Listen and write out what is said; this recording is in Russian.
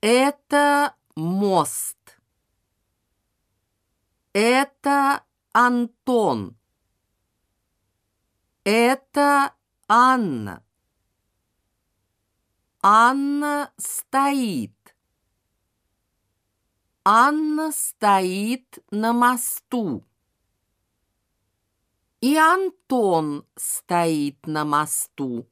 Это мост. Это Антон. Это Анна. Анна стоит. Анна стоит на мосту. И Антон стоит на мосту.